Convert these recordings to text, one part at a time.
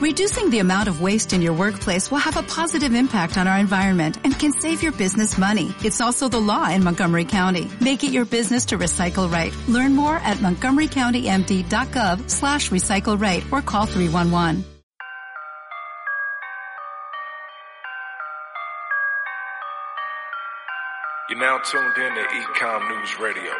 Reducing the amount of waste in your workplace will have a positive impact on our environment and can save your business money. It's also the law in Montgomery County. Make it your business to recycle right. Learn more at montgomerycountymd.gov slash recycle right or call 311. You're now tuned in to Ecom News Radio.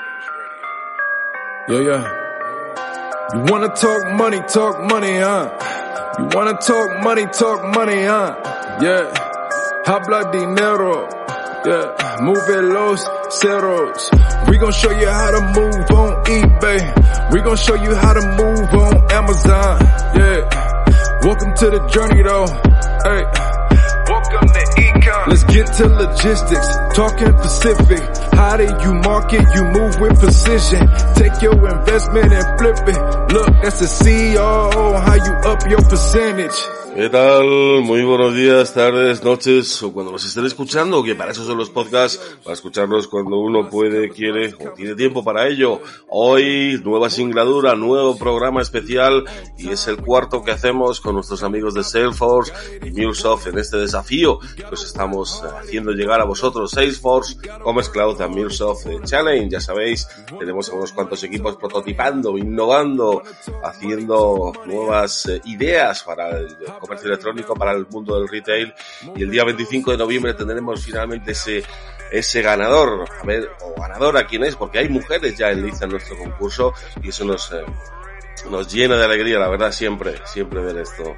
Yeah, yeah. You wanna talk money, talk money, huh? You wanna talk money, talk money, huh? Yeah. Habla dinero. Yeah. Move los ceros. We gon' show you how to move on eBay. We gon' show you how to move on Amazon. Yeah. Welcome to the journey though. Hey. Welcome to Ecom. Let's get to logistics, talking Pacific. How do you market? You move with precision. Take your investment and flip it. Look, that's the. How you up your percentage? ¿Qué tal? Muy buenos días, tardes, noches o cuando nos estén escuchando, que para eso son los podcasts, para escucharlos cuando uno puede, quiere o tiene tiempo para ello. Hoy, nueva singladura, nuevo programa especial y es el cuarto que hacemos con nuestros amigos de Salesforce y MuleSoft en este desafío que os estamos haciendo llegar a vosotros. Salesforce, Commerce Cloud and MuleSoft Challenge, ya sabéis, tenemos unos cuantos equipos prototipando, innovando, haciendo nuevas eh, ideas para el comercio electrónico, para el mundo del retail. Y el día 25 de noviembre tendremos finalmente ese ese ganador, a ver, o ganadora quién es, porque hay mujeres ya en lista en nuestro concurso y eso nos, eh, nos llena de alegría, la verdad, siempre, siempre ver esto.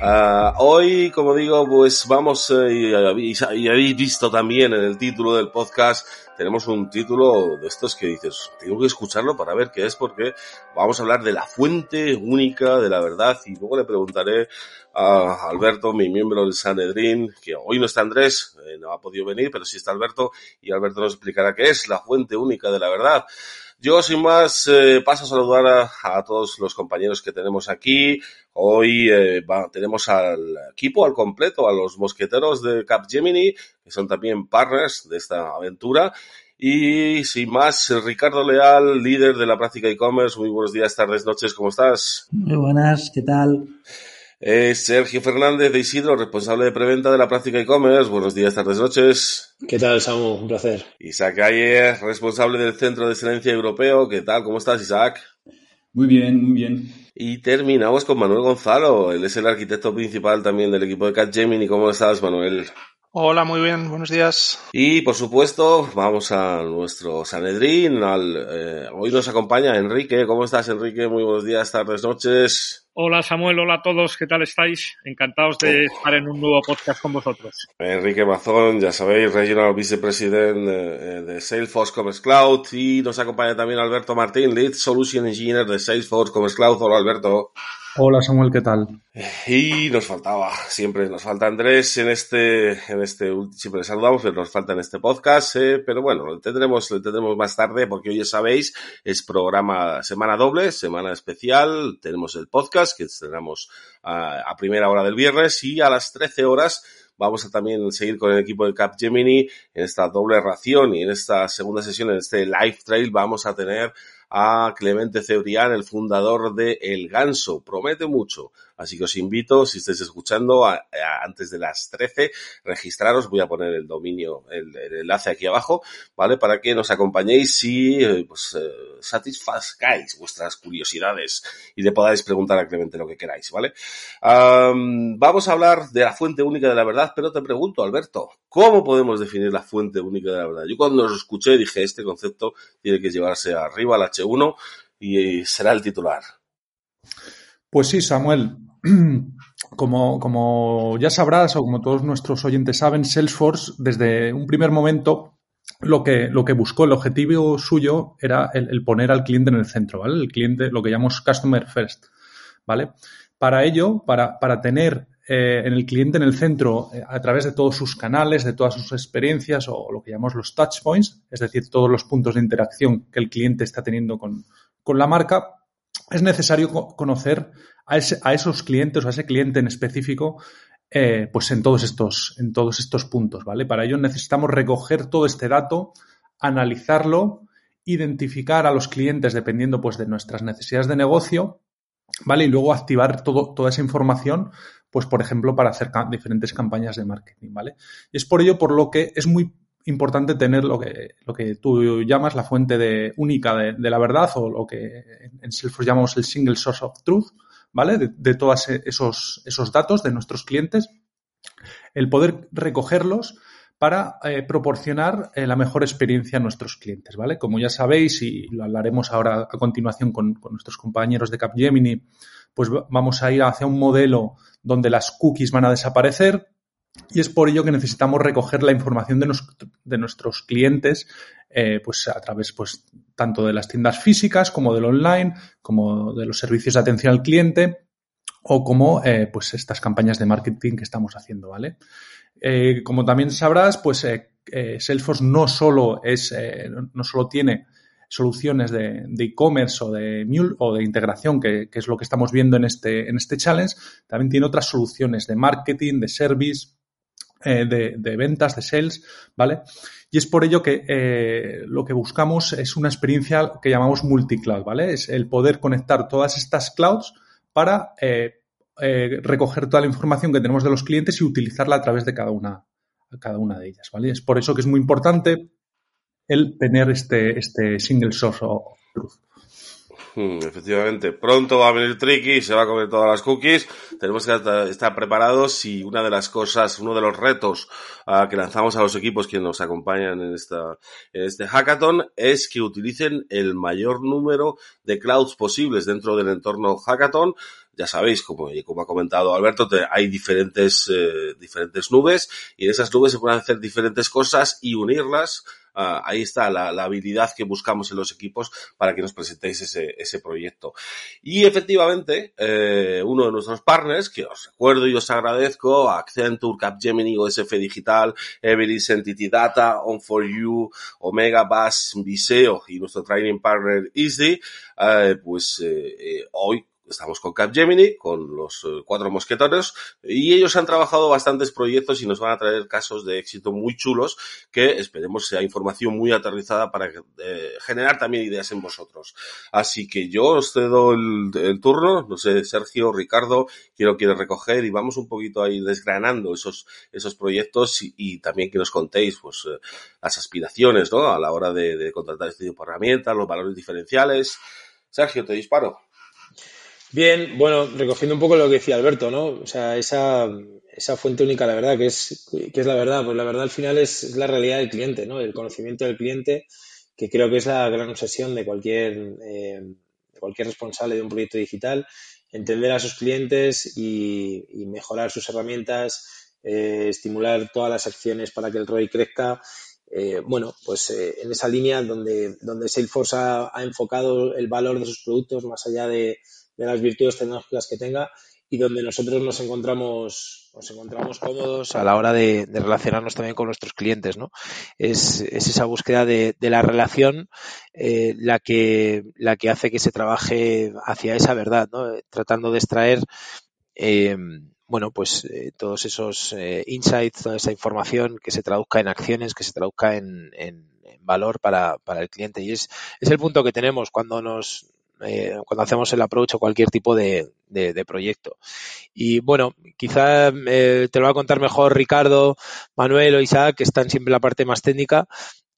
Ah, hoy, como digo, pues vamos, eh, y, y- y habéis visto también en el título del podcast, tenemos un título de estos que dices, tengo que escucharlo para ver qué es, porque vamos a hablar de la fuente única de la verdad y luego le preguntaré a Alberto, mi miembro del Sanedrín, que hoy no está Andrés, eh, no ha podido venir, pero sí está Alberto, y Alberto nos explicará qué es la fuente única de la verdad. Yo, sin más, eh, paso a saludar a, todos los compañeros que tenemos aquí. Hoy eh, tenemos al equipo al completo, a los mosqueteros de Capgemini, que son también partners de esta aventura. Y sin más, Ricardo Leal, líder de la práctica e-commerce. Muy buenos días, tardes, noches, ¿cómo estás? Muy buenas, ¿qué tal? Eh, Sergio Fernández de Isidro, responsable de preventa de la práctica e-commerce. Buenos días, tardes, noches. ¿Qué tal, Samu? Un placer. Isaac Ayer, responsable del Centro de Excelencia Europeo. ¿Qué tal? ¿Cómo estás, Isaac? Muy bien, muy bien. Y terminamos con Manuel Gonzalo. Él es el arquitecto principal también del equipo de Capgemini. ¿Cómo estás, Manuel? Hola, muy bien, buenos días. Y por supuesto, vamos a nuestro Sanedrín. Al, eh, hoy nos acompaña Enrique. ¿Cómo estás, Enrique? Muy buenos días, tardes, noches. Hola Samuel, hola a todos, ¿qué tal estáis? Encantados de estar en un nuevo podcast con vosotros. Enrique Mazón, ya sabéis, Regional Vicepresident eh, de Salesforce Commerce Cloud. Y nos acompaña también Alberto Martín, Lead Solution Engineer de Salesforce Commerce Cloud. Hola, Alberto. Hola Samuel, ¿qué tal? Y nos faltaba, siempre nos falta Andrés en este, en este, siempre le saludamos, pero nos falta en este podcast, eh, pero bueno, lo tendremos, lo tendremos más tarde porque hoy ya sabéis, es programa semana doble, semana especial, tenemos el podcast que estrenamos a, a primera hora del viernes y a las 13 horas vamos a también seguir con el equipo de Capgemini en esta doble ración y en esta segunda sesión, en este live trail, vamos a tener a Clemente Cebrián, el fundador de El Ganso. Promete mucho. Así que os invito, si estáis escuchando, a- antes de las 13, registraros. Voy a poner el dominio, el, enlace aquí abajo, ¿vale? Para que nos acompañéis y eh, pues, eh, vuestras curiosidades y le podáis preguntar a Clemente lo que queráis, ¿vale? Am, vamos a hablar de la fuente única de la verdad, pero te pregunto, Alberto, ¿cómo podemos definir la fuente única de la verdad? Yo cuando lo escuché dije, este concepto tiene que llevarse arriba al H1 y será el titular. Pues sí, Samuel. Como, como ya sabrás o como todos nuestros oyentes saben, Salesforce desde un primer momento lo que, lo que buscó, el objetivo suyo era el, poner al cliente en el centro, ¿vale? El cliente, lo que llamamos Customer First, ¿vale? Para ello, para, para tener eh, en el cliente en el centro eh, a través de todos sus canales, de todas sus experiencias o lo que llamamos los touch points, es decir, todos los puntos de interacción que el cliente está teniendo con, con la marca, es necesario co- conocer a esos clientes o a ese cliente en específico eh, pues en todos estos, en todos estos puntos, ¿vale? Para ello necesitamos recoger todo este dato, analizarlo, identificar a los clientes dependiendo pues de nuestras necesidades de negocio ¿vale? Y luego activar todo, toda esa información, pues, por ejemplo, para hacer diferentes campañas de marketing, ¿vale? Y es por ello por lo que es muy importante tener lo que, lo que tú llamas la fuente de, única de, la verdad o lo que en Salesforce llamamos el single source of truth, ¿vale? De, todos esos, esos datos de nuestros clientes, el poder recogerlos para eh, proporcionar eh, la mejor experiencia a nuestros clientes, ¿vale? Como ya sabéis, y lo hablaremos ahora a continuación con, con nuestros compañeros de Capgemini, pues vamos a ir hacia un modelo donde las cookies van a desaparecer, y es por ello que necesitamos recoger la información de, nuestros clientes eh, pues a través pues, tanto de las tiendas físicas como del online, como de los servicios de atención al cliente o como eh, pues estas campañas de marketing que estamos haciendo, ¿vale? Eh, como también sabrás, pues Salesforce no solo es, no solo tiene soluciones de e-commerce o de Mule o de integración, que, que, es lo que estamos viendo en este, en este challenge, también tiene otras soluciones de marketing, de service, eh, de, ventas, de sales, ¿vale? Y es por ello que eh, lo que buscamos es una experiencia que llamamos multicloud, ¿vale? Es el poder conectar todas estas clouds para eh, recoger toda la información que tenemos de los clientes y utilizarla a través de cada una, cada una de ellas, ¿vale? Es por eso que es muy importante el tener este, este single source of truth. Hmm, efectivamente, pronto va a venir Tricky, se va a comer todas las cookies. Tenemos que estar preparados y una de las cosas, uno de los retos uh, que lanzamos a los equipos que nos acompañan en, esta, en este hackathon es que utilicen el mayor número de clouds posibles dentro del entorno hackathon ya sabéis, como, como ha comentado Alberto, hay diferentes, eh, diferentes nubes y en esas nubes se pueden hacer diferentes cosas y unirlas Uh, ahí está la, la, habilidad que buscamos en los equipos para que nos presentéis ese, ese proyecto. Y efectivamente, eh, uno de nuestros partners, que os recuerdo y os agradezco, Accenture, Capgemini, OSF Digital, Everest Entity Data, On4U, Omega Bass, Viseo y nuestro training partner Easy, eh, pues eh, eh hoy estamos con Capgemini, con los eh, cuatro mosquetones, y ellos han trabajado bastantes proyectos y nos van a traer casos de éxito muy chulos que esperemos sea información muy aterrizada para eh, generar también ideas en vosotros. Así que yo os cedo el, turno, no sé, Sergio, Ricardo, quiero quiero recoger y vamos un poquito ahí desgranando esos, esos proyectos y, también que nos contéis pues eh, las aspiraciones, ¿no? A la hora de, de contratar este tipo de herramientas, los valores diferenciales. Sergio, te disparo. Bien, bueno, recogiendo un poco lo que decía Alberto, ¿no? O sea, esa, esa fuente única, la verdad, que es, que es la verdad, pues la verdad al final es, la realidad del cliente, ¿no? El conocimiento del cliente, que creo que es la gran obsesión de cualquier, eh, cualquier responsable de un proyecto digital, entender a sus clientes y, mejorar sus herramientas, eh, estimular todas las acciones para que el ROI crezca. Eh, bueno, pues en esa línea donde, donde Salesforce ha enfocado el valor de sus productos más allá de de las virtudes tecnológicas que tenga y donde nosotros nos encontramos, nos encontramos cómodos a la hora de, relacionarnos también con nuestros clientes, ¿no? Es, esa búsqueda de, la relación eh, la, que, la que hace que se trabaje hacia esa verdad, ¿no? Tratando de extraer eh, bueno, pues eh, todos esos insights, toda esa información que se traduzca en acciones, que se traduzca en, valor para, para, el cliente. Y es, es el punto que tenemos cuando nos, eh, cuando hacemos el approach o cualquier tipo de, proyecto. Y bueno, quizá eh, te lo va a contar mejor Ricardo, Manuel o Isaac, que están siempre en la parte más técnica.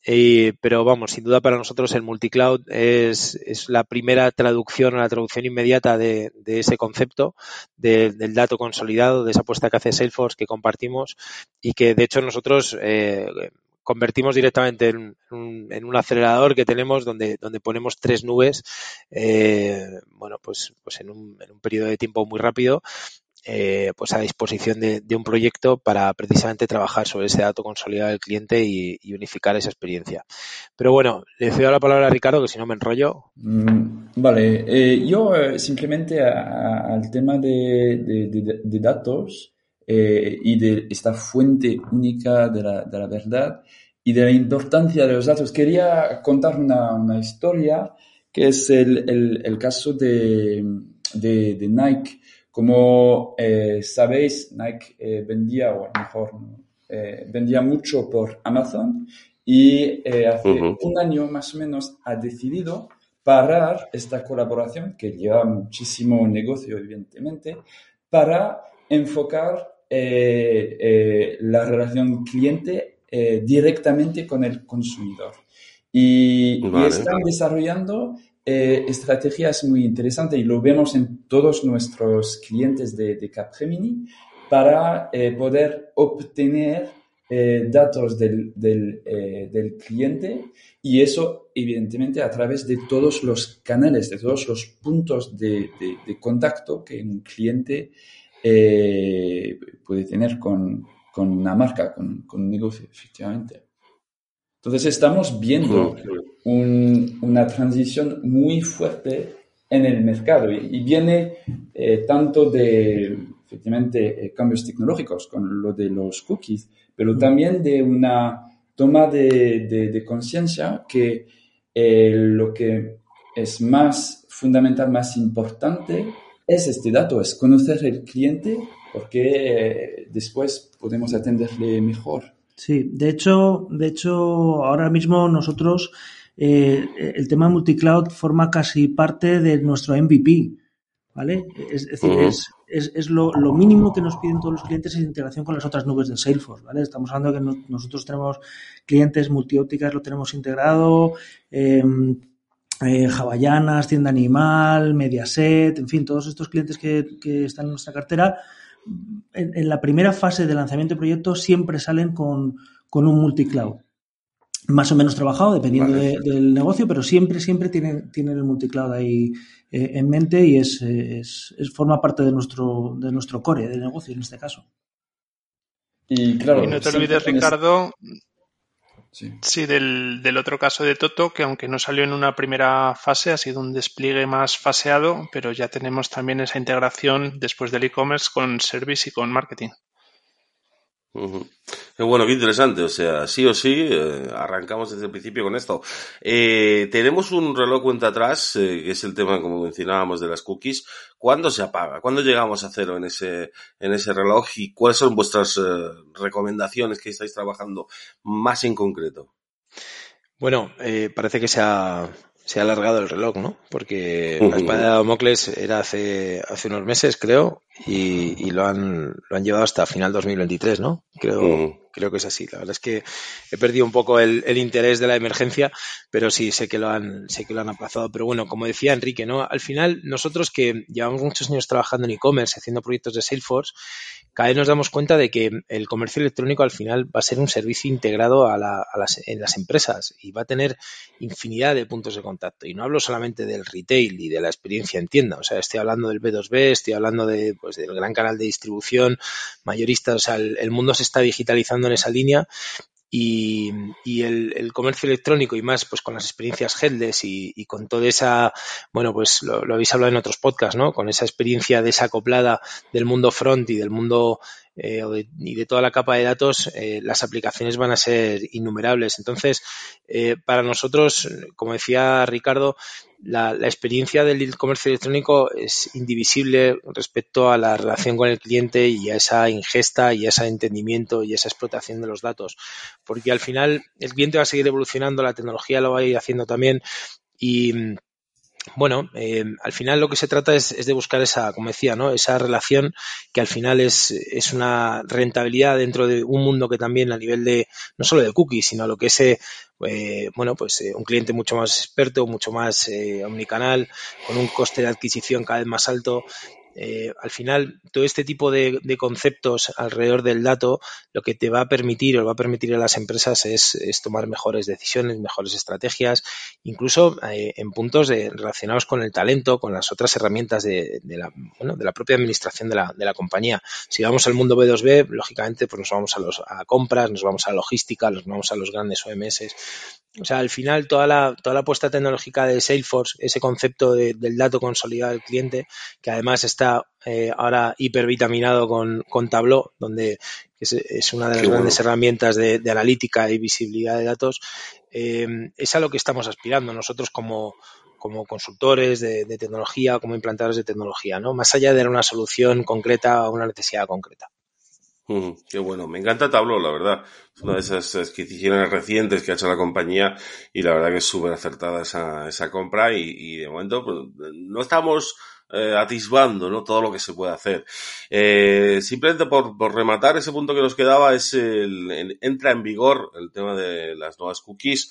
Eh, pero vamos, sin duda para nosotros el multicloud es, es la primera traducción o la traducción inmediata de, ese concepto del dato consolidado, de esa apuesta que hace Salesforce que compartimos y que de hecho nosotros convertimos directamente en un, acelerador que tenemos donde, donde ponemos tres nubes, eh, bueno, pues, pues en un, en un periodo de tiempo muy rápido eh, pues a disposición de, un proyecto para precisamente trabajar sobre ese dato consolidado del cliente y, unificar esa experiencia. Pero bueno, le cedo la palabra a Ricardo, que si no me enrollo. Mm, vale, eh, yo simplemente al tema de, de datos, eh, y de esta fuente única de la, de la, verdad y de la importancia de los datos. Quería contar una, una historia que es el, el, el caso de, de, de, Nike. Como eh, sabéis, Nike eh, vendía, o a lo mejor vendía mucho por Amazon y hace un año más o menos ha decidido parar esta colaboración que lleva muchísimo negocio, evidentemente, para enfocar eh, eh, la relación cliente eh, directamente con el consumidor. Y, están desarrollando estrategias muy interesantes y lo vemos en todos nuestros clientes de, de Capgemini para poder obtener datos del, del, cliente y eso evidentemente a través de todos los canales, de todos los puntos de, de contacto que un cliente eh, puede tener con, con, una marca, con, con, un negocio, efectivamente. Entonces estamos viendo un, una transición muy fuerte en el mercado y, viene eh, tanto de, efectivamente, eh, cambios tecnológicos con lo de los cookies, pero también de una toma de, de, de conciencia que lo que es más fundamental, más importante, es este dato, es conocer el cliente porque después podemos atenderle mejor. Sí, de hecho, de hecho ahora mismo nosotros eh, el tema multicloud forma casi parte de nuestro MVP, ¿vale? Es, decir, es, es, lo, lo, mínimo que nos piden todos los clientes es integración con las otras nubes de Salesforce, ¿vale? Estamos hablando de que nosotros tenemos clientes multiópticas, lo tenemos integrado, eh, eh, Tienda Animal, Mediaset, en fin, todos estos clientes que, están en nuestra cartera, en, la primera fase de lanzamiento de proyecto siempre salen con, un multicloud. Más o menos trabajado, dependiendo del negocio, pero siempre, siempre tienen, tienen el multicloud ahí eh, en mente y es, es, forma parte de nuestro, de nuestro core de negocio en este caso. Y claro, y no te olvides, Ricardo, Sí, del, del, otro caso de Toto, que aunque no salió en una primera fase, ha sido un despliegue más faseado, pero ya tenemos también esa integración después del e-commerce con service y con marketing. Bueno, qué interesante. O sea, sí o sí, eh, arrancamos desde el principio con esto. Eh, tenemos un reloj cuenta atrás, eh, que es el tema, como mencionábamos, de las cookies. ¿Cuándo se apaga? ¿Cuándo llegamos a cero en ese, en ese reloj? ¿Y cuáles son vuestras recomendaciones que estáis trabajando más en concreto? Bueno, parece que se ha, se ha alargado el reloj, ¿no? Porque la espada de Damocles era hace, hace unos meses, creo, y, y, lo, han, lo han llevado hasta final 2023, ¿no? Creo, creo que es así. La verdad es que he perdido un poco el, interés de la emergencia, pero sí sé que lo han, sé que lo han aplazado. Pero bueno, como decía Enrique, ¿no? Al final, nosotros que llevamos muchos años trabajando en e-commerce, haciendo proyectos de Salesforce, cada vez nos damos cuenta de que el comercio electrónico al final va a ser un servicio integrado a, la, a en las empresas y va a tener infinidad de puntos de contacto. Y no hablo solamente del retail y de la experiencia en tienda, o sea, estoy hablando del B2B, estoy hablando de, pues, del gran canal de distribución, mayorista, o sea, el mundo se está digitalizando en esa línea y, y el, comercio electrónico y más pues con las experiencias headless y, y con toda esa, bueno, pues lo, habéis hablado en otros podcasts, ¿no? Con esa experiencia desacoplada del mundo front y del mundo eh, y de toda la capa de datos, eh, las aplicaciones van a ser innumerables. Entonces, eh, para nosotros, como decía Ricardo, la, la experiencia del comercio electrónico es indivisible respecto a la relación con el cliente y a esa ingesta y a ese entendimiento y esa explotación de los datos. Porque al final el cliente va a seguir evolucionando, la tecnología lo va a ir haciendo también y bueno, eh, al final lo que se trata es, es, de buscar esa, como decía, ¿no? Esa relación que al final es, es una rentabilidad dentro de un mundo que también a nivel de, no solo de cookies, sino lo que es, eh, bueno, pues eh, un cliente mucho más experto, mucho más omnicanal, con un coste de adquisición cada vez más alto eh, al final todo este tipo de, conceptos alrededor del dato lo que te va a permitir o va a permitir a las empresas es, tomar mejores decisiones, mejores estrategias, incluso eh, en puntos de, relacionados con el talento, con las otras herramientas de, la, bueno, de la propia administración de la, de la compañía. Si vamos al mundo B2B, lógicamente pues nos vamos a, los, a compras, nos vamos a logística, nos vamos a los grandes OMS. O sea, al final toda la, toda la apuesta tecnológica de Salesforce, ese concepto de, del dato consolidado del cliente, que además está está eh, ahora hipervitaminado con, con Tableau, donde es, es una de las Qué grandes bueno. herramientas de, de, analítica y visibilidad de datos, eh, es a lo que estamos aspirando nosotros como, como consultores de, de, tecnología, como implantadores de tecnología, ¿no? Más allá de una solución concreta o una necesidad concreta. qué bueno, me encanta Tableau, la verdad. Es una de esas adquisiciones recientes que ha hecho la compañía y la verdad que es súper acertada esa, esa compra y, de momento pues, no estamos eh, atisbando ¿no? todo lo que se puede hacer. Eh, simplemente por, por, rematar ese punto que nos quedaba es el, entra en vigor el tema de las nuevas cookies.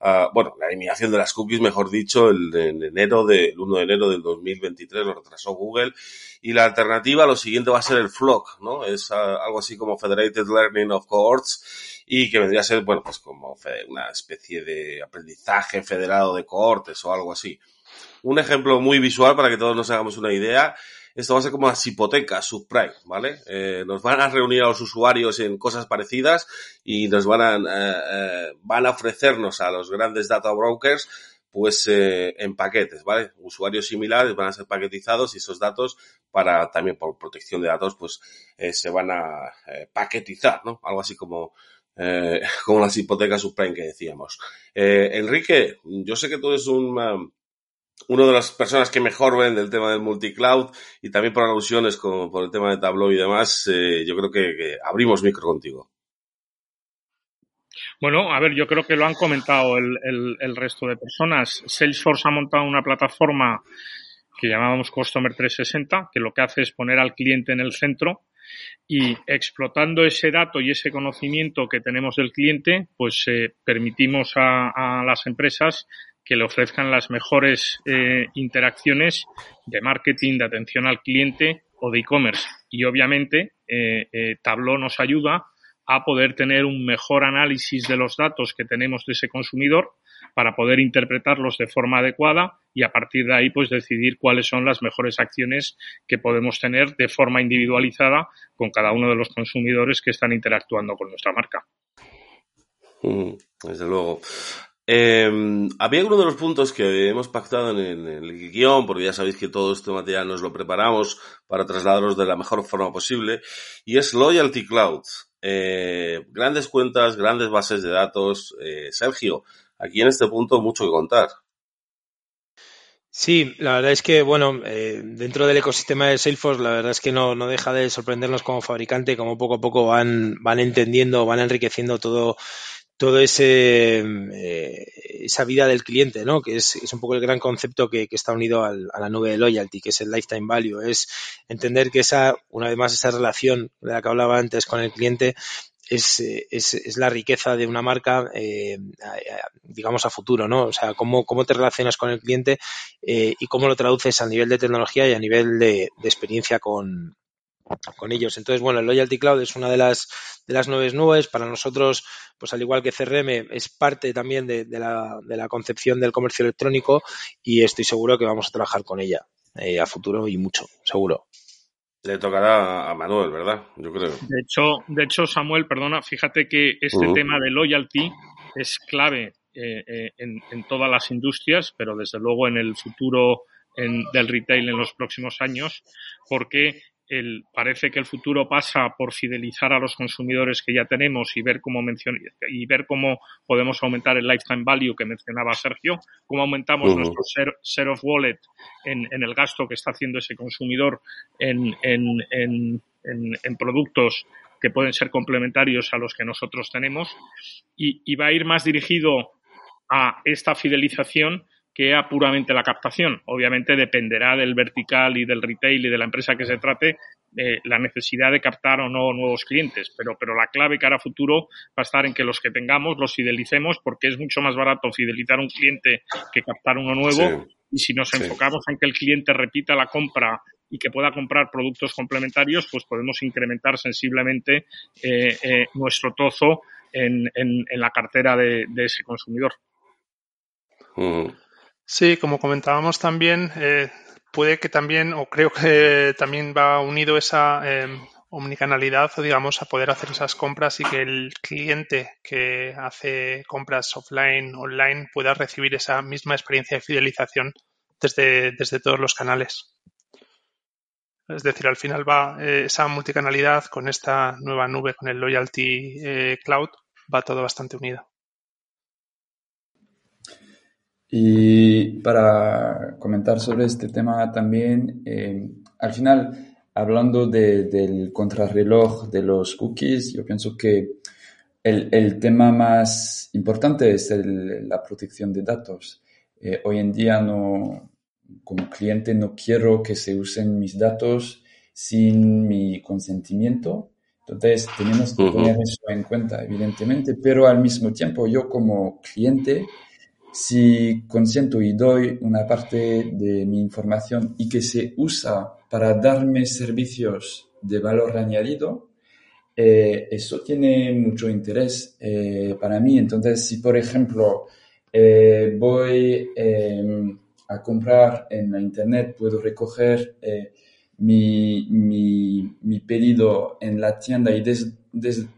Uh, bueno, la eliminación de las cookies, mejor dicho, el, en enero de, el 1 de enero del 2023 lo retrasó Google y la alternativa, lo siguiente va a ser el FLOC, ¿no? Es algo así como Federated Learning of Cohorts y que vendría a ser, bueno, pues como una especie de aprendizaje federado de cohortes o algo así. Un ejemplo muy visual para que todos nos hagamos una idea. Esto va a ser como las hipotecas subprime, ¿vale? Eh, nos van a reunir a los usuarios en cosas parecidas y nos van a, eh, eh, van a ofrecernos a los grandes data brokers pues eh, en paquetes, ¿vale? Usuarios similares van a ser paquetizados y esos datos para también por protección de datos pues eh, se van a eh, paquetizar, ¿no? Algo así como como las hipotecas subprime que decíamos. Enrique, yo sé que tú eres un uno de las personas que mejor ven del tema del multicloud y también por alusiones como por el tema de Tableau y demás, eh, yo creo que, abrimos micro contigo. Bueno, a ver, yo creo que lo han comentado el, resto de personas. Salesforce ha montado una plataforma que llamábamos Customer 360, que lo que hace es poner al cliente en el centro y explotando ese dato y ese conocimiento que tenemos del cliente, pues eh, permitimos a, las empresas que le ofrezcan las mejores eh, interacciones de marketing, de atención al cliente o de e-commerce. Y obviamente eh, eh, nos ayuda a poder tener un mejor análisis de los datos que tenemos de ese consumidor para poder interpretarlos de forma adecuada y a partir de ahí pues decidir cuáles son las mejores acciones que podemos tener de forma individualizada con cada uno de los consumidores que están interactuando con nuestra marca. Mm, desde luego. Eh, había uno de los puntos que hemos pactado en el, en guion, porque ya sabéis que todo este material nos lo preparamos para trasladaros de la mejor forma posible, y es Loyalty Cloud. Eh, grandes cuentas, grandes bases de datos. Eh, Sergio, aquí en este punto mucho que contar. Sí, la verdad es que, bueno, eh, dentro del ecosistema de Salesforce, la verdad es que no, no deja de sorprendernos como fabricante, como poco a poco van, van entendiendo, van enriqueciendo todo, todo ese eh, esa vida del cliente, ¿no? Que es, es un poco el gran concepto que, que está unido al, a la nube de loyalty, que es el lifetime value, es entender que esa, una vez más, esa relación de la que hablaba antes con el cliente es, es, es, la riqueza de una marca, eh, digamos, a futuro, ¿no? O sea, cómo, cómo te relacionas con el cliente eh, y cómo lo traduces a nivel de tecnología y a nivel de experiencia con, con ellos. Entonces, bueno, el Loyalty Cloud es una de las, de las nuevas nubes. Para nosotros, pues al igual que CRM, es parte también de, de, la, de la, concepción del comercio electrónico y estoy seguro que vamos a trabajar con ella eh, a futuro y mucho, seguro. Le tocará a Manuel, ¿verdad? Yo creo. De hecho, de hecho Samuel, perdona, fíjate que este uh -huh. tema de loyalty es clave eh, eh, en, en, todas las industrias, pero desde luego en el futuro en, del retail en los próximos años, porque el, parece que el futuro pasa por fidelizar a los consumidores que ya tenemos y ver cómo mencion, y ver cómo podemos aumentar el lifetime value que mencionaba Sergio, cómo aumentamos uh -huh. nuestro share, share, of wallet en, en, el gasto que está haciendo ese consumidor en, en, en productos que pueden ser complementarios a los que nosotros tenemos y, y va a ir más dirigido a esta fidelización que a puramente la captación. Obviamente dependerá del vertical y del retail y de la empresa que se trate eh, la necesidad de captar o no nuevos clientes, pero, pero la clave cara a futuro va a estar en que los que tengamos los fidelicemos porque es mucho más barato fidelizar un cliente que captar uno nuevo sí. y si nos sí. enfocamos en que el cliente repita la compra y que pueda comprar productos complementarios, pues podemos incrementar sensiblemente eh, eh, nuestro trozo en, en, en, la cartera de, de ese consumidor. Uh -huh. Sí, como comentábamos también, eh, puede que también, o creo que también va unido esa eh, omnicanalidad, digamos, a poder hacer esas compras y que el cliente que hace compras offline, online, pueda recibir esa misma experiencia de fidelización desde, desde todos los canales. Es decir, al final va eh, esa multicanalidad con esta nueva nube, con el Loyalty eh, Cloud, va todo bastante unido. Y para comentar sobre este tema también, eh, al final hablando del contrarreloj de los cookies, yo pienso que el, tema más importante es la protección de datos. Eh, hoy en día no, como cliente no quiero que se usen mis datos sin mi consentimiento. Entonces tenemos que poner eso en cuenta, evidentemente, pero al mismo tiempo yo como cliente, si consiento y doy una parte de mi información y que se usa para darme servicios de valor añadido, eh, eso tiene mucho interés eh, para mí. Entonces, si por ejemplo eh, voy em, a comprar en la internet, puedo recoger mi, mi, pedido en la tienda y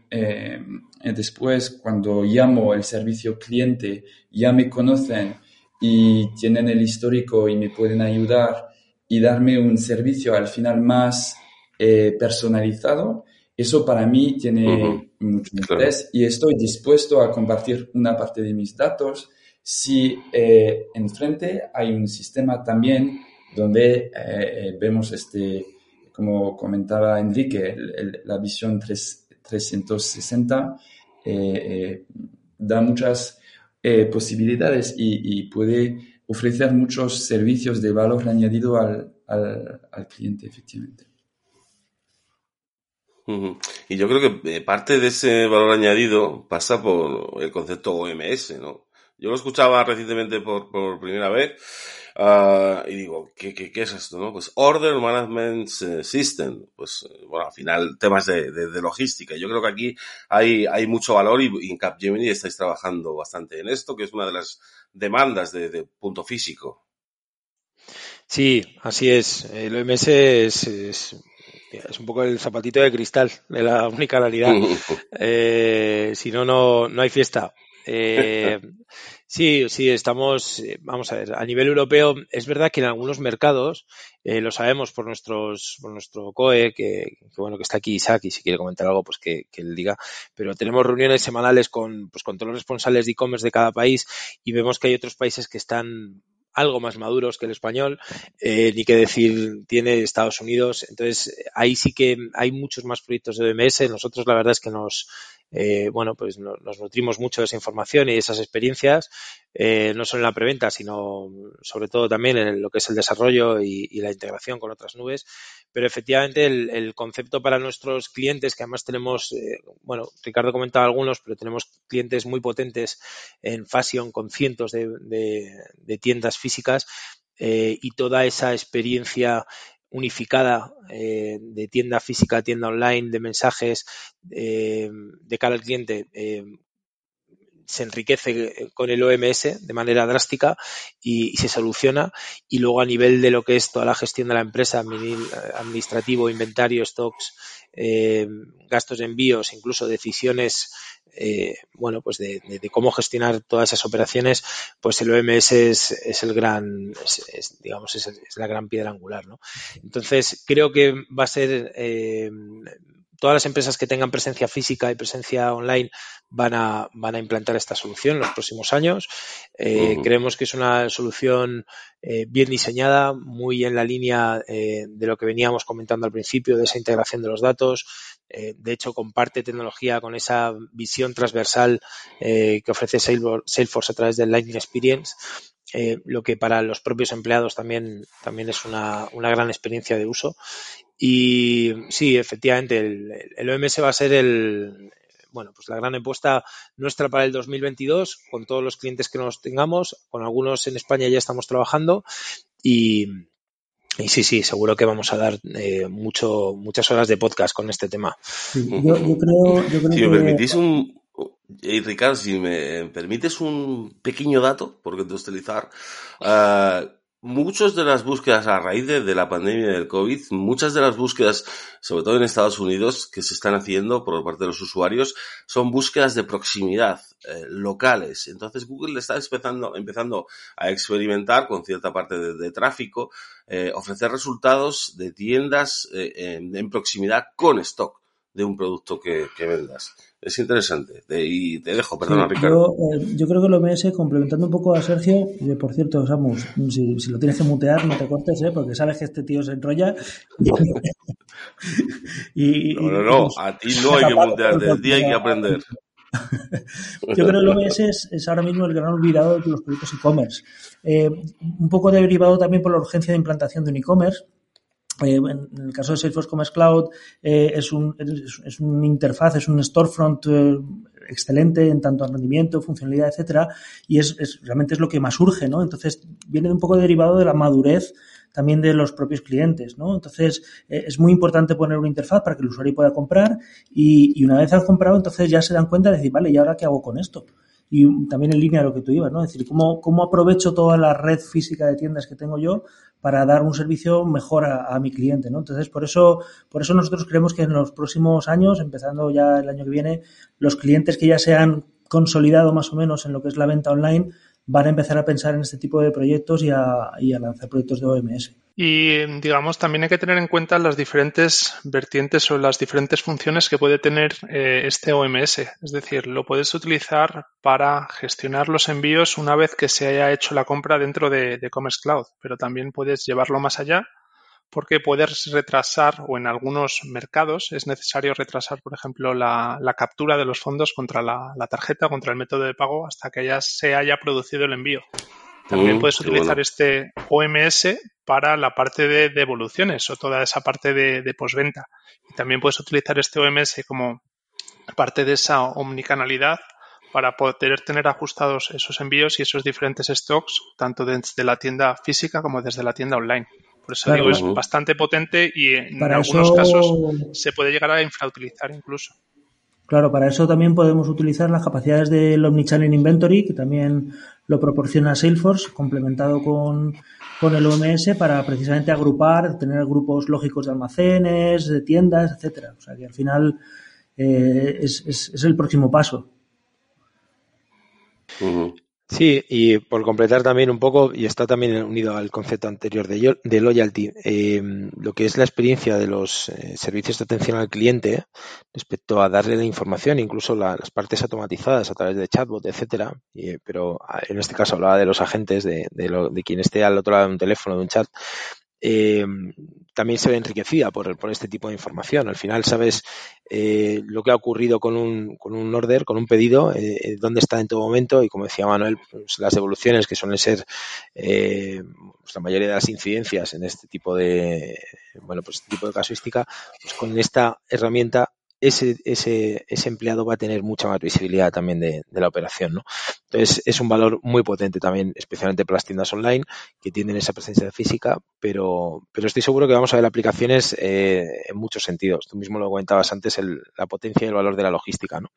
em, después cuando llamo el servicio cliente ya me conocen y tienen el histórico y me pueden ayudar y darme un servicio al final más personalizado eso para mí tiene mucho interés y estoy dispuesto a compartir una parte de mis datos. Si eh, enfrente hay un sistema también donde eh, vemos este, como comentaba Enrique, la visión 360 eh, da muchas posibilidades y, puede ofrecer muchos servicios de valor añadido al, al cliente, efectivamente. Y yo creo que eh, parte de ese valor añadido pasa por el concepto OMS, ¿no? Yo lo escuchaba recientemente por, por primera vez uh, y digo, ¿qué, ¿qué, qué, es esto, no? Pues Order Management System. Pues, bueno, al final temas de, de, logística. Yo creo que aquí hay, hay mucho valor y, y en Capgemini estáis trabajando bastante en esto, que es una de las demandas de, de punto físico. Sí, así es. El OMS es, es es un poco el zapatito de cristal de la unicanalidad. eh, si no, no hay fiesta. Eh, sí, sí, estamos, eh, vamos a ver, a nivel europeo es verdad que en algunos mercados, eh, lo sabemos por nuestros, por nuestro COE, que, bueno, que está aquí Isaac y si quiere comentar algo, pues que, que él diga, pero tenemos reuniones semanales con, pues con todos los responsables de e-commerce de cada país y vemos que hay otros países que están algo más maduros que el español, eh, ni que decir tiene Estados Unidos. Entonces, ahí sí que hay muchos más proyectos de OMS. Nosotros la verdad es que nos, eh, bueno, pues nos nutrimos mucho de esa información y de esas experiencias, eh, no solo en la preventa, sino sobre todo también en lo que es el desarrollo y, la integración con otras nubes. Pero efectivamente el, concepto para nuestros clientes, que además tenemos, eh, bueno, Ricardo comentaba algunos, pero tenemos clientes muy potentes en Fashion con cientos de, tiendas físicas, y toda esa experiencia unificada eh, de tienda física, tienda online, de mensajes eh, de cara al cliente eh, se enriquece con el OMS de manera drástica y, se soluciona. Y luego a nivel de lo que es toda la gestión de la empresa, administrativo, inventario, stocks, gastos de envíos, incluso decisiones eh, bueno, pues de, cómo gestionar todas esas operaciones, pues el OMS es, el gran, digamos, es, la gran piedra angular, ¿no? Entonces, creo que va a ser, eh, todas las empresas que tengan presencia física y presencia online van a, van a implantar esta solución en los próximos años. Eh, creemos que es una solución eh, bien diseñada, muy en la línea eh, de lo que veníamos comentando al principio, de esa integración de los datos. de hecho, comparte tecnología con esa visión transversal que ofrece Salesforce a través del Lightning Experience. Lo que para los propios empleados también, también es una, una gran experiencia de uso y sí, efectivamente, el, OMS va a ser el, bueno, pues la gran apuesta nuestra para el 2022, con todos los clientes que nos tengamos, con algunos en España ya estamos trabajando y, y sí, sí, seguro que vamos a dar eh, mucho, muchas horas de podcast con este tema. yo, creo, yo creo si me permitís un, y Ricardo, si me permites un pequeño dato por utilizar, uh, muchas de las búsquedas a raíz de, la pandemia del COVID, muchas de las búsquedas, sobre todo en Estados Unidos, que se están haciendo por parte de los usuarios, son búsquedas de proximidad, eh, locales. Entonces Google está empezando, empezando a experimentar con cierta parte de, tráfico, eh, ofrecer resultados de tiendas eh, en, proximidad con stock de un producto que vendas es interesante. y te dejo, perdona, Ricardo. Eh, yo, creo que lo ves complementando un poco a Sergio, y por cierto, Samus, si, lo tienes que mutear, no te cortes, ¿eh? porque sabes que este tío se enrolla. y, no, no, no, a ti no hay que mundiarte, a ti hay que aprender. Yo creo que el OMS es, ahora mismo el gran olvidado de los proyectos e-commerce. Eh, un poco derivado también por la urgencia de implantación de un e-commerce. Eh, en el caso de Salesforce Commerce Cloud eh, es, un, es, una interfaz, es un storefront excelente en tanto en rendimiento, funcionalidad, etcétera, y es, realmente es lo que más urge, ¿no? Entonces viene un poco derivado de la madurez también de los propios clientes, ¿no? Entonces, eh, es muy importante poner una interfaz para que el usuario pueda comprar y, una vez han comprado, entonces ya se dan cuenta de decir, vale, ¿y ahora qué hago con esto? Y también en línea a lo que tú ibas, ¿no? Es decir, ¿cómo, cómo aprovecho toda la red física de tiendas que tengo yo para dar un servicio mejor a, mi cliente, ¿no? Entonces, por eso, por eso nosotros creemos que en los próximos años, empezando ya el año que viene, los clientes que ya se han consolidado más o menos en lo que es la venta online, van a empezar a pensar en este tipo de proyectos y a, lanzar proyectos de OMS. Y digamos, también hay que tener en cuenta las diferentes vertientes o las diferentes funciones que puede tener eh, este OMS. Es decir, lo puedes utilizar para gestionar los envíos una vez que se haya hecho la compra dentro de, de Commerce Cloud, pero también puedes llevarlo más allá porque puedes retrasar o en algunos mercados es necesario retrasar, por ejemplo, la, captura de los fondos contra la, tarjeta, contra el método de pago hasta que ya se haya producido el envío. También mm, puedes utilizar este OMS para la parte de devoluciones o toda esa parte de, de postventa. Y también puedes utilizar este OMS como parte de esa omnicanalidad para poder tener ajustados esos envíos y esos diferentes stocks, tanto desde la tienda física como desde la tienda online. Por eso digo, es bastante potente y en algunos casos se puede llegar a infrautilizar incluso. Claro, para eso también podemos utilizar las capacidades del Omnichannel Inventory, que también lo proporciona Salesforce, complementado con, el OMS para precisamente agrupar, tener grupos lógicos de almacenes, de tiendas, etcétera. O sea que al final eh, es, el próximo paso. Sí, y por completar también un poco, y está también unido al concepto anterior de, de loyalty, eh, lo que es la experiencia de los eh, servicios de atención al cliente respecto a darle la información, incluso las partes automatizadas a través de chatbot, etcétera, pero ah, en este caso hablaba de los agentes, de, de, lo, de quien esté al otro lado de un teléfono, de un chat, eh, también se ve enriquecida por, por, este tipo de información. Al final sabes eh, lo que ha ocurrido con un, con un order, con un pedido, eh, eh, dónde está en todo momento y como decía Manuel, pues, las evoluciones que suelen ser pues, la mayoría de las incidencias en este tipo de bueno pues este tipo de casuística, pues con esta herramienta ese, ese, ese empleado va a tener mucha más visibilidad también de, la operación. ¿no? Entonces, es un valor muy potente también, especialmente para las tiendas online que tienen esa presencia física, pero, pero estoy seguro que vamos a ver aplicaciones eh, en muchos sentidos. Tú mismo lo comentabas antes, el, la potencia y el valor de la logística. ¿no?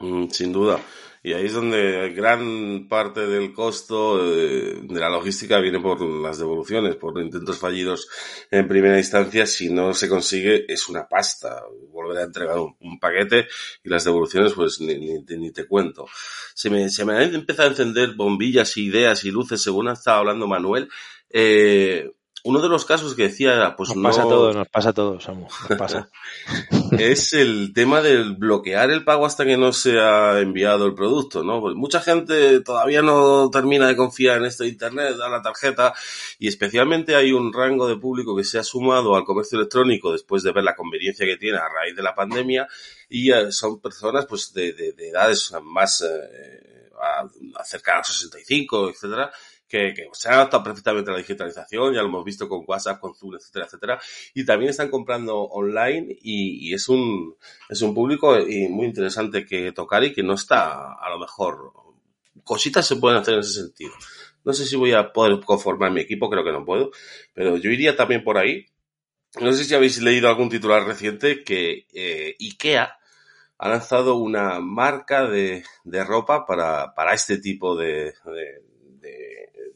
Mm, sin duda. Y ahí es donde gran parte del costo de, la logística viene por las devoluciones, por intentos fallidos en primera instancia. Si no se consigue, es una pasta. Volver a entregar un, paquete y las devoluciones, pues ni, ni, te cuento. Se me, se me han empezado a encender bombillas, ideas y luces según ha estado hablando Manuel. Eh, uno de los casos que decía, pues nos pasa a todos, nos pasa a todos, Samu, nos pasa. es el tema del bloquear el pago hasta que no se ha enviado el producto, ¿no? Pues mucha gente todavía no termina de confiar en esto de internet, da la tarjeta, y especialmente hay un rango de público que se ha sumado al comercio electrónico después de ver la conveniencia que tiene a raíz de la pandemia, y eh, son personas, pues, de, de, edades más eh, cercanas a 65, etcétera, que, que se han adaptado perfectamente a la digitalización, ya lo hemos visto con WhatsApp, con Zoom, etcétera, etcétera, y también están comprando online y, y es un es un público muy interesante que tocar y que no está a lo mejor cositas se pueden hacer en ese sentido. No sé si voy a poder conformar mi equipo, creo que no puedo, pero yo iría también por ahí. No sé si habéis leído algún titular reciente que eh, IKEA ha lanzado una marca de, de ropa para, para este tipo de,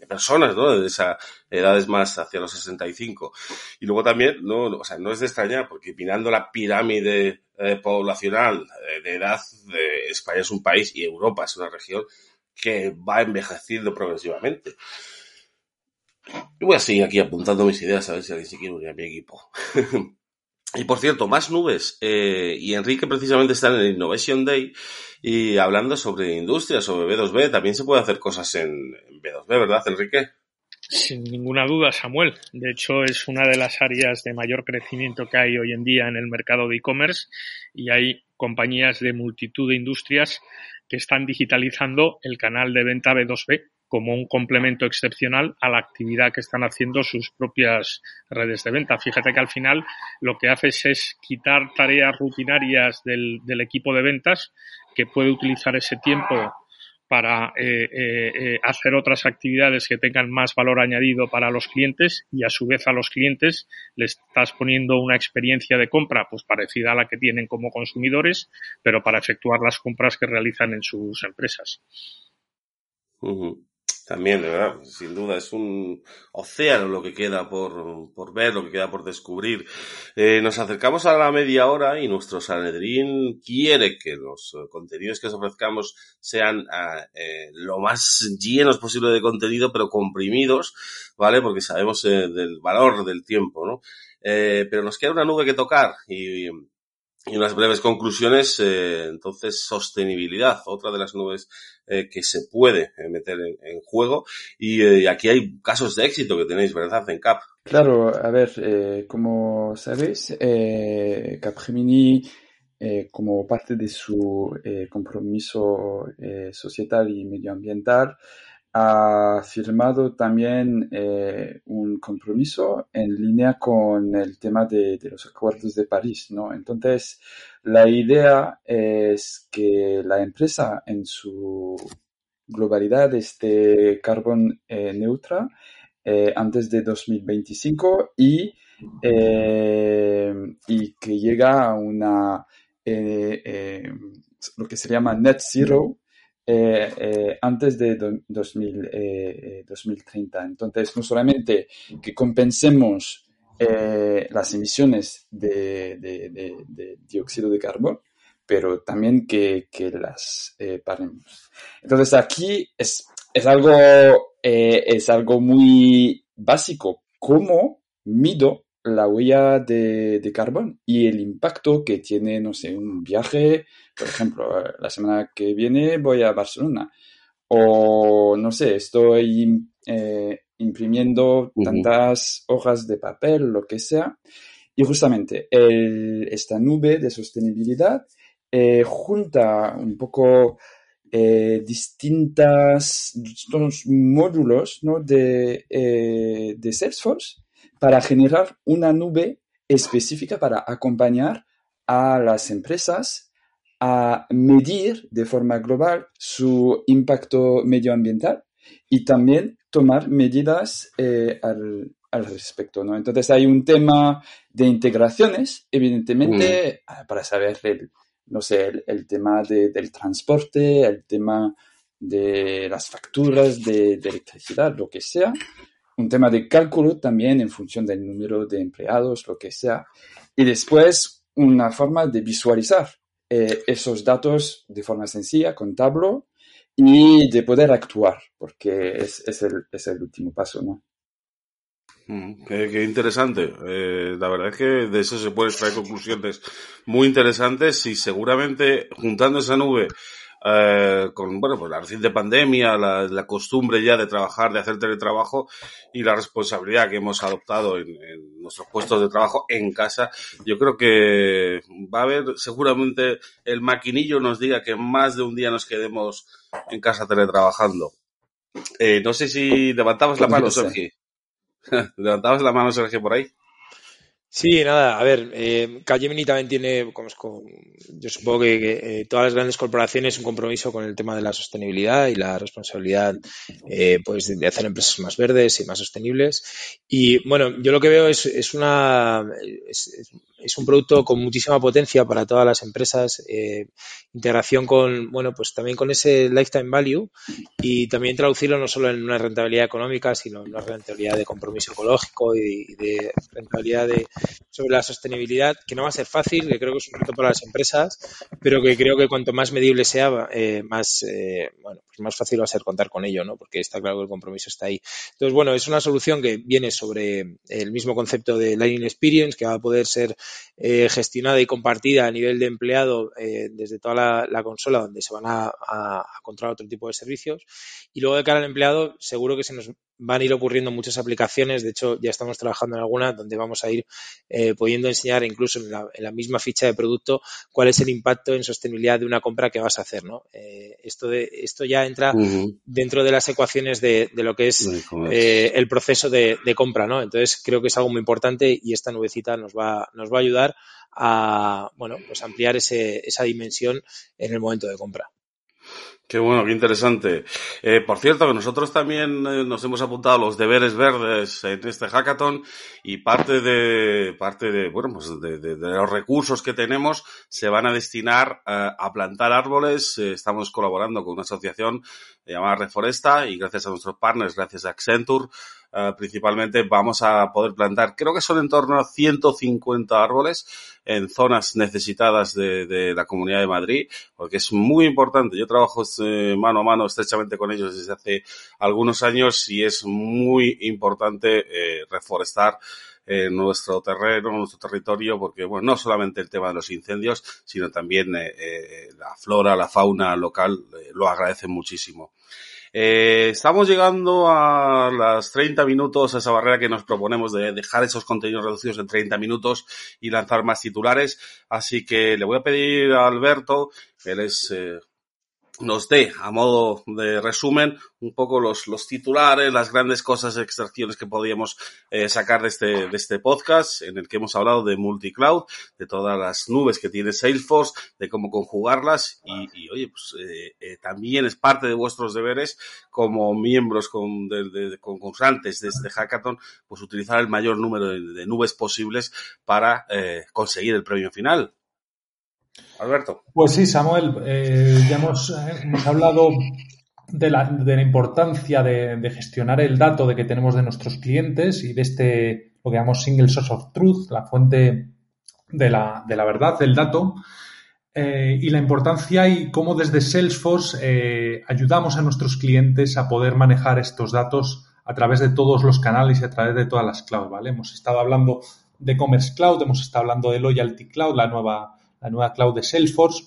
personas, ¿no? De esas edades más hacia los 65. Y luego también, no, o sea, no es de extrañar, porque mirando la pirámide eh, poblacional eh, de edad, de España es un país y Europa es una región que va envejeciendo progresivamente. Yo voy a seguir aquí apuntando mis ideas a ver si alguien se quiere unir a mi equipo. y por cierto, más nubes. Eh, y Enrique precisamente está en el Innovation Day y hablando sobre industria, sobre B2B, también se puede hacer cosas en, B2B, ¿verdad, Enrique? Sin ninguna duda, Samuel. De hecho, es una de las áreas de mayor crecimiento que hay hoy en día en el mercado de e-commerce y hay compañías de multitud de industrias que están digitalizando el canal de venta B2B como un complemento excepcional a la actividad que están haciendo sus propias redes de venta. Fíjate que al final lo que haces es quitar tareas rutinarias del, equipo de ventas que puede utilizar ese tiempo para eh, eh, eh, hacer otras actividades que tengan más valor añadido para los clientes y a su vez a los clientes les estás poniendo una experiencia de compra pues parecida a la que tienen como consumidores, pero para efectuar las compras que realizan en sus empresas. También, de verdad, sin duda, es un océano lo que queda por, por ver, lo que queda por descubrir. Eh, nos acercamos a la media hora y nuestro Sanedrín quiere que los contenidos que os ofrezcamos sean ah, eh, lo más llenos posible de contenido, pero comprimidos, ¿vale? Porque sabemos eh, del valor del tiempo, ¿no? Eh, pero nos queda una nube que tocar y y unas breves conclusiones, eh, entonces, sostenibilidad, otra de las nubes eh, que se puede eh, meter en, juego. Y aquí hay casos de éxito que tenéis, ¿verdad, en CAP? Claro, a ver, como sabéis, Capgemini, como parte de su compromiso societal y medioambiental, ha firmado también eh, un compromiso en línea con el tema de, los acuerdos de París, ¿no? Entonces, la idea es que la empresa en su globalidad esté carbon eh, neutra eh, antes de 2025 y, y que llega a una, lo que se llama net zero eh, eh, antes de 2030. Eh, Entonces, no solamente que compensemos las emisiones de, dióxido de carbono, pero también que, las paremos. Entonces, aquí es, es, algo, es algo muy básico. ¿Cómo mido la huella de, de carbón y el impacto que tiene, no sé, un viaje, por ejemplo, la semana que viene voy a Barcelona. O, no sé, estoy eh, imprimiendo tantas hojas de papel, lo que sea, y justamente esta nube de sostenibilidad eh, junta un poco eh, distintas módulos ¿no? de, de Salesforce para generar una nube específica para acompañar a las empresas a medir de forma global su impacto medioambiental y también tomar medidas eh, al, respecto. ¿no? Entonces hay un tema de integraciones, evidentemente, mm. ah, para saber el, no sé, el, tema del transporte, el tema de las facturas de, de electricidad, lo que sea, un tema de cálculo también en función del número de empleados, lo que sea. Y después una forma de visualizar eh, esos datos de forma sencilla, con Tableau, y de poder actuar, porque es, es, el, es el último paso, ¿no? Mm, qué, interesante. Eh, la verdad es que de eso se pueden extraer conclusiones muy interesantes y seguramente juntando esa nube eh, con bueno, pues la reciente pandemia, la, la, costumbre ya de trabajar, de hacer teletrabajo y la responsabilidad que hemos adoptado en, en, nuestros puestos de trabajo en casa, yo creo que va a haber seguramente el maquinillo nos diga que más de un día nos quedemos en casa teletrabajando. Eh, no sé si levantabas la mano, Sergio. levantabas la mano, Sergio, por ahí. Sí, nada, a ver, eh, Capgemini también tiene, como, yo supongo que, eh, todas las grandes corporaciones un compromiso con el tema de la sostenibilidad y la responsabilidad eh, pues de hacer empresas más verdes y más sostenibles. Y bueno, yo lo que veo es, es una es, es un producto con muchísima potencia para todas las empresas, eh, integración con, bueno, pues también con ese lifetime value y también traducirlo no solo en una rentabilidad económica, sino en una rentabilidad de compromiso ecológico y, de rentabilidad de, sobre la sostenibilidad, que no va a ser fácil, que creo que es un reto para las empresas, pero que creo que cuanto más medible sea, eh, más, eh, bueno, pues más fácil va a ser contar con ello, ¿no? Porque está claro que el compromiso está ahí. Entonces, bueno, es una solución que viene sobre el mismo concepto de Lightning Experience, que va a poder ser eh, gestionada y compartida a nivel de empleado desde toda la, consola donde se van a, a, controlar otro tipo de servicios. Y luego de cara al empleado, seguro que se nos van a ir ocurriendo muchas aplicaciones. De hecho, ya estamos trabajando en algunas donde vamos a ir eh, pudiendo enseñar incluso en la, misma ficha de producto cuál es el impacto en sostenibilidad de una compra que vas a hacer. ¿no? Eh, esto, de, esto ya entra dentro de las ecuaciones de, lo que es eh, el proceso de, compra. ¿no? Entonces, creo que es algo muy importante y esta nubecita nos va, nos va a ayudar a bueno, pues ampliar ese, esa dimensión en el momento de compra. Qué bueno, qué interesante. Eh, por cierto, que nosotros también eh, nos hemos apuntado los deberes verdes en este hackathon y parte de, parte de, bueno, pues de, de, los recursos que tenemos se van a destinar eh, a plantar árboles. estamos colaborando con una asociación llamada Reforesta y gracias a nuestros partners, gracias a Accenture, eh, principalmente vamos a poder plantar, creo que son en torno a 150 árboles en zonas necesitadas de, la Comunidad de Madrid, porque es muy importante. Yo trabajo eh, mano a mano estrechamente con ellos desde hace algunos años y es muy importante eh, reforestar nuestro terreno, nuestro territorio, porque bueno, no solamente el tema de los incendios, sino también la flora, la fauna local lo agradecen muchísimo. Eh, estamos llegando a las 30 minutos, a esa barrera que nos proponemos de dejar esos contenidos reducidos en 30 minutos y lanzar más titulares. Así que le voy a pedir a Alberto, él es eh, nos dé, a modo de resumen, un poco los, los titulares, las grandes cosas, extracciones que podíamos eh, sacar de este, de este podcast, en el que hemos hablado de multicloud, de todas las nubes que tiene Salesforce, de cómo conjugarlas y, y oye, pues eh, eh, también es parte de vuestros deberes como miembros con, de, de, concursantes de este hackathon, pues utilizar el mayor número de, de nubes posibles para eh, conseguir el premio final. Alberto. Pues sí, Samuel, eh, ya hemos, eh, hemos hablado de la, de la importancia de, gestionar el dato de que tenemos de nuestros clientes y de este, lo que llamamos single source of truth, la fuente de la, de la verdad del dato, eh, y la importancia y cómo desde Salesforce ayudamos a nuestros clientes a poder manejar estos datos a través de todos los canales y a través de todas las clouds, ¿vale? Hemos estado hablando de Commerce Cloud, hemos estado hablando de Loyalty Cloud, la nueva la nueva cloud de Salesforce,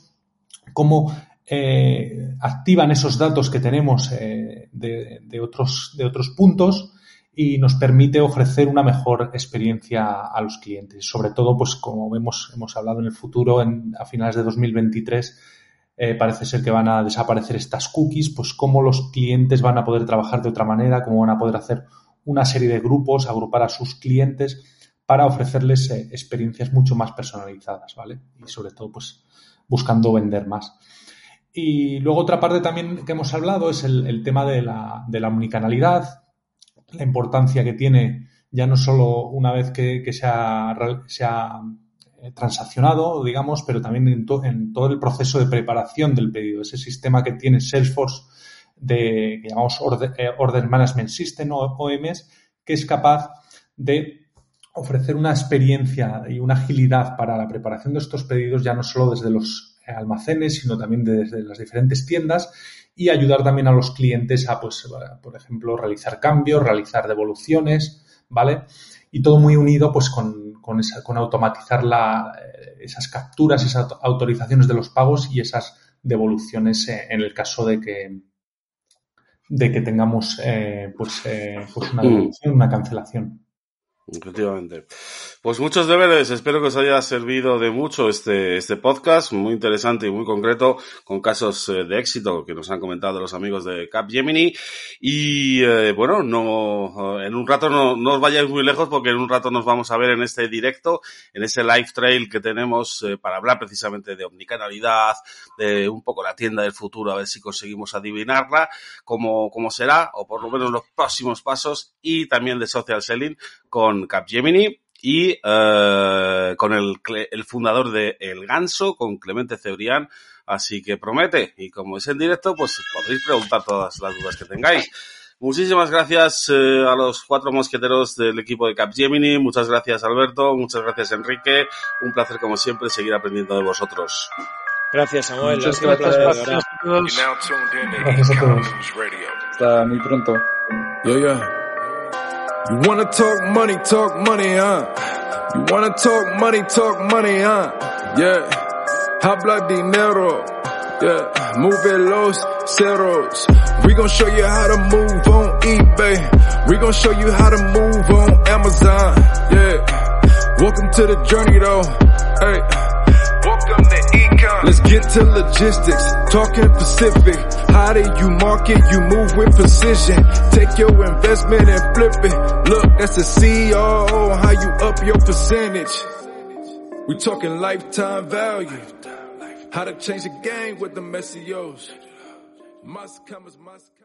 cómo eh, activan esos datos que tenemos eh, de, otros, de otros puntos y nos permite ofrecer una mejor experiencia a los clientes. Sobre todo, pues como vemos, hemos hablado en el futuro, a finales de 2023, eh, parece ser que van a desaparecer estas cookies, pues cómo los clientes van a poder trabajar de otra manera, cómo van a poder hacer una serie de grupos, agrupar a sus clientes para ofrecerles eh, experiencias mucho más personalizadas, ¿vale? Y sobre todo, pues, buscando vender más. Y luego otra parte también que hemos hablado es el, tema de la, de la, omnicanalidad, la importancia que tiene ya no solo una vez que, se, ha, eh, transaccionado, digamos, pero también en, en, todo el proceso de preparación del pedido. Ese sistema que tiene Salesforce de, que llamamos Order, eh, Order Management System OMS, que es capaz de ofrecer una experiencia y una agilidad para la preparación de estos pedidos ya no solo desde los almacenes, sino también desde las diferentes tiendas y ayudar también a los clientes a, pues, por ejemplo, realizar cambios, realizar devoluciones, ¿vale? Y todo muy unido, pues, con, con, esa, con automatizar la, eh, esas capturas, esas autorizaciones de los pagos y esas devoluciones eh, en el caso de que, de que tengamos, eh, pues, pues una mm. devolución, una cancelación. Efectivamente. Pues muchos deberes. Espero que os haya servido de mucho este, este podcast, muy interesante y muy concreto, con casos eh, de éxito que nos han comentado los amigos de Capgemini. Y eh, bueno, no, en un rato no, no, os vayáis muy lejos porque en un rato nos vamos a ver en este directo, en ese live trail que tenemos eh, para hablar precisamente de omnicanalidad, de un poco la tienda del futuro, a ver si conseguimos adivinarla, cómo, cómo será, o por lo menos los próximos pasos, y también de social selling con Capgemini y eh, con el, el, fundador de El Ganso, con Clemente Cebrián. Así que promete, y como es en directo, pues podréis preguntar todas las dudas que tengáis. Muchísimas gracias eh, a los cuatro mosqueteros del equipo de Capgemini. Muchas gracias Alberto, muchas gracias Enrique. Un placer como siempre seguir aprendiendo de vosotros. Gracias Samuel. Muchas gracias, gracias, a todos. Gracias a todos. Hasta muy pronto. Yo, yo. You wanna talk money, talk money, huh? You wanna talk money, talk money, huh? Yeah. Habla dinero. Yeah. Move los ceros. We gon' show you how to move on eBay. We gon' show you how to move on Amazon. Yeah. Welcome to the journey though. Hey. Welcome to Econ. Let's get to logistics, talking Pacific. How do you market? You move with precision. Take your investment and flip it. Look, that's the CEO. How you up your percentage? We talking lifetime value. How to change the game with the messios. Must come as must.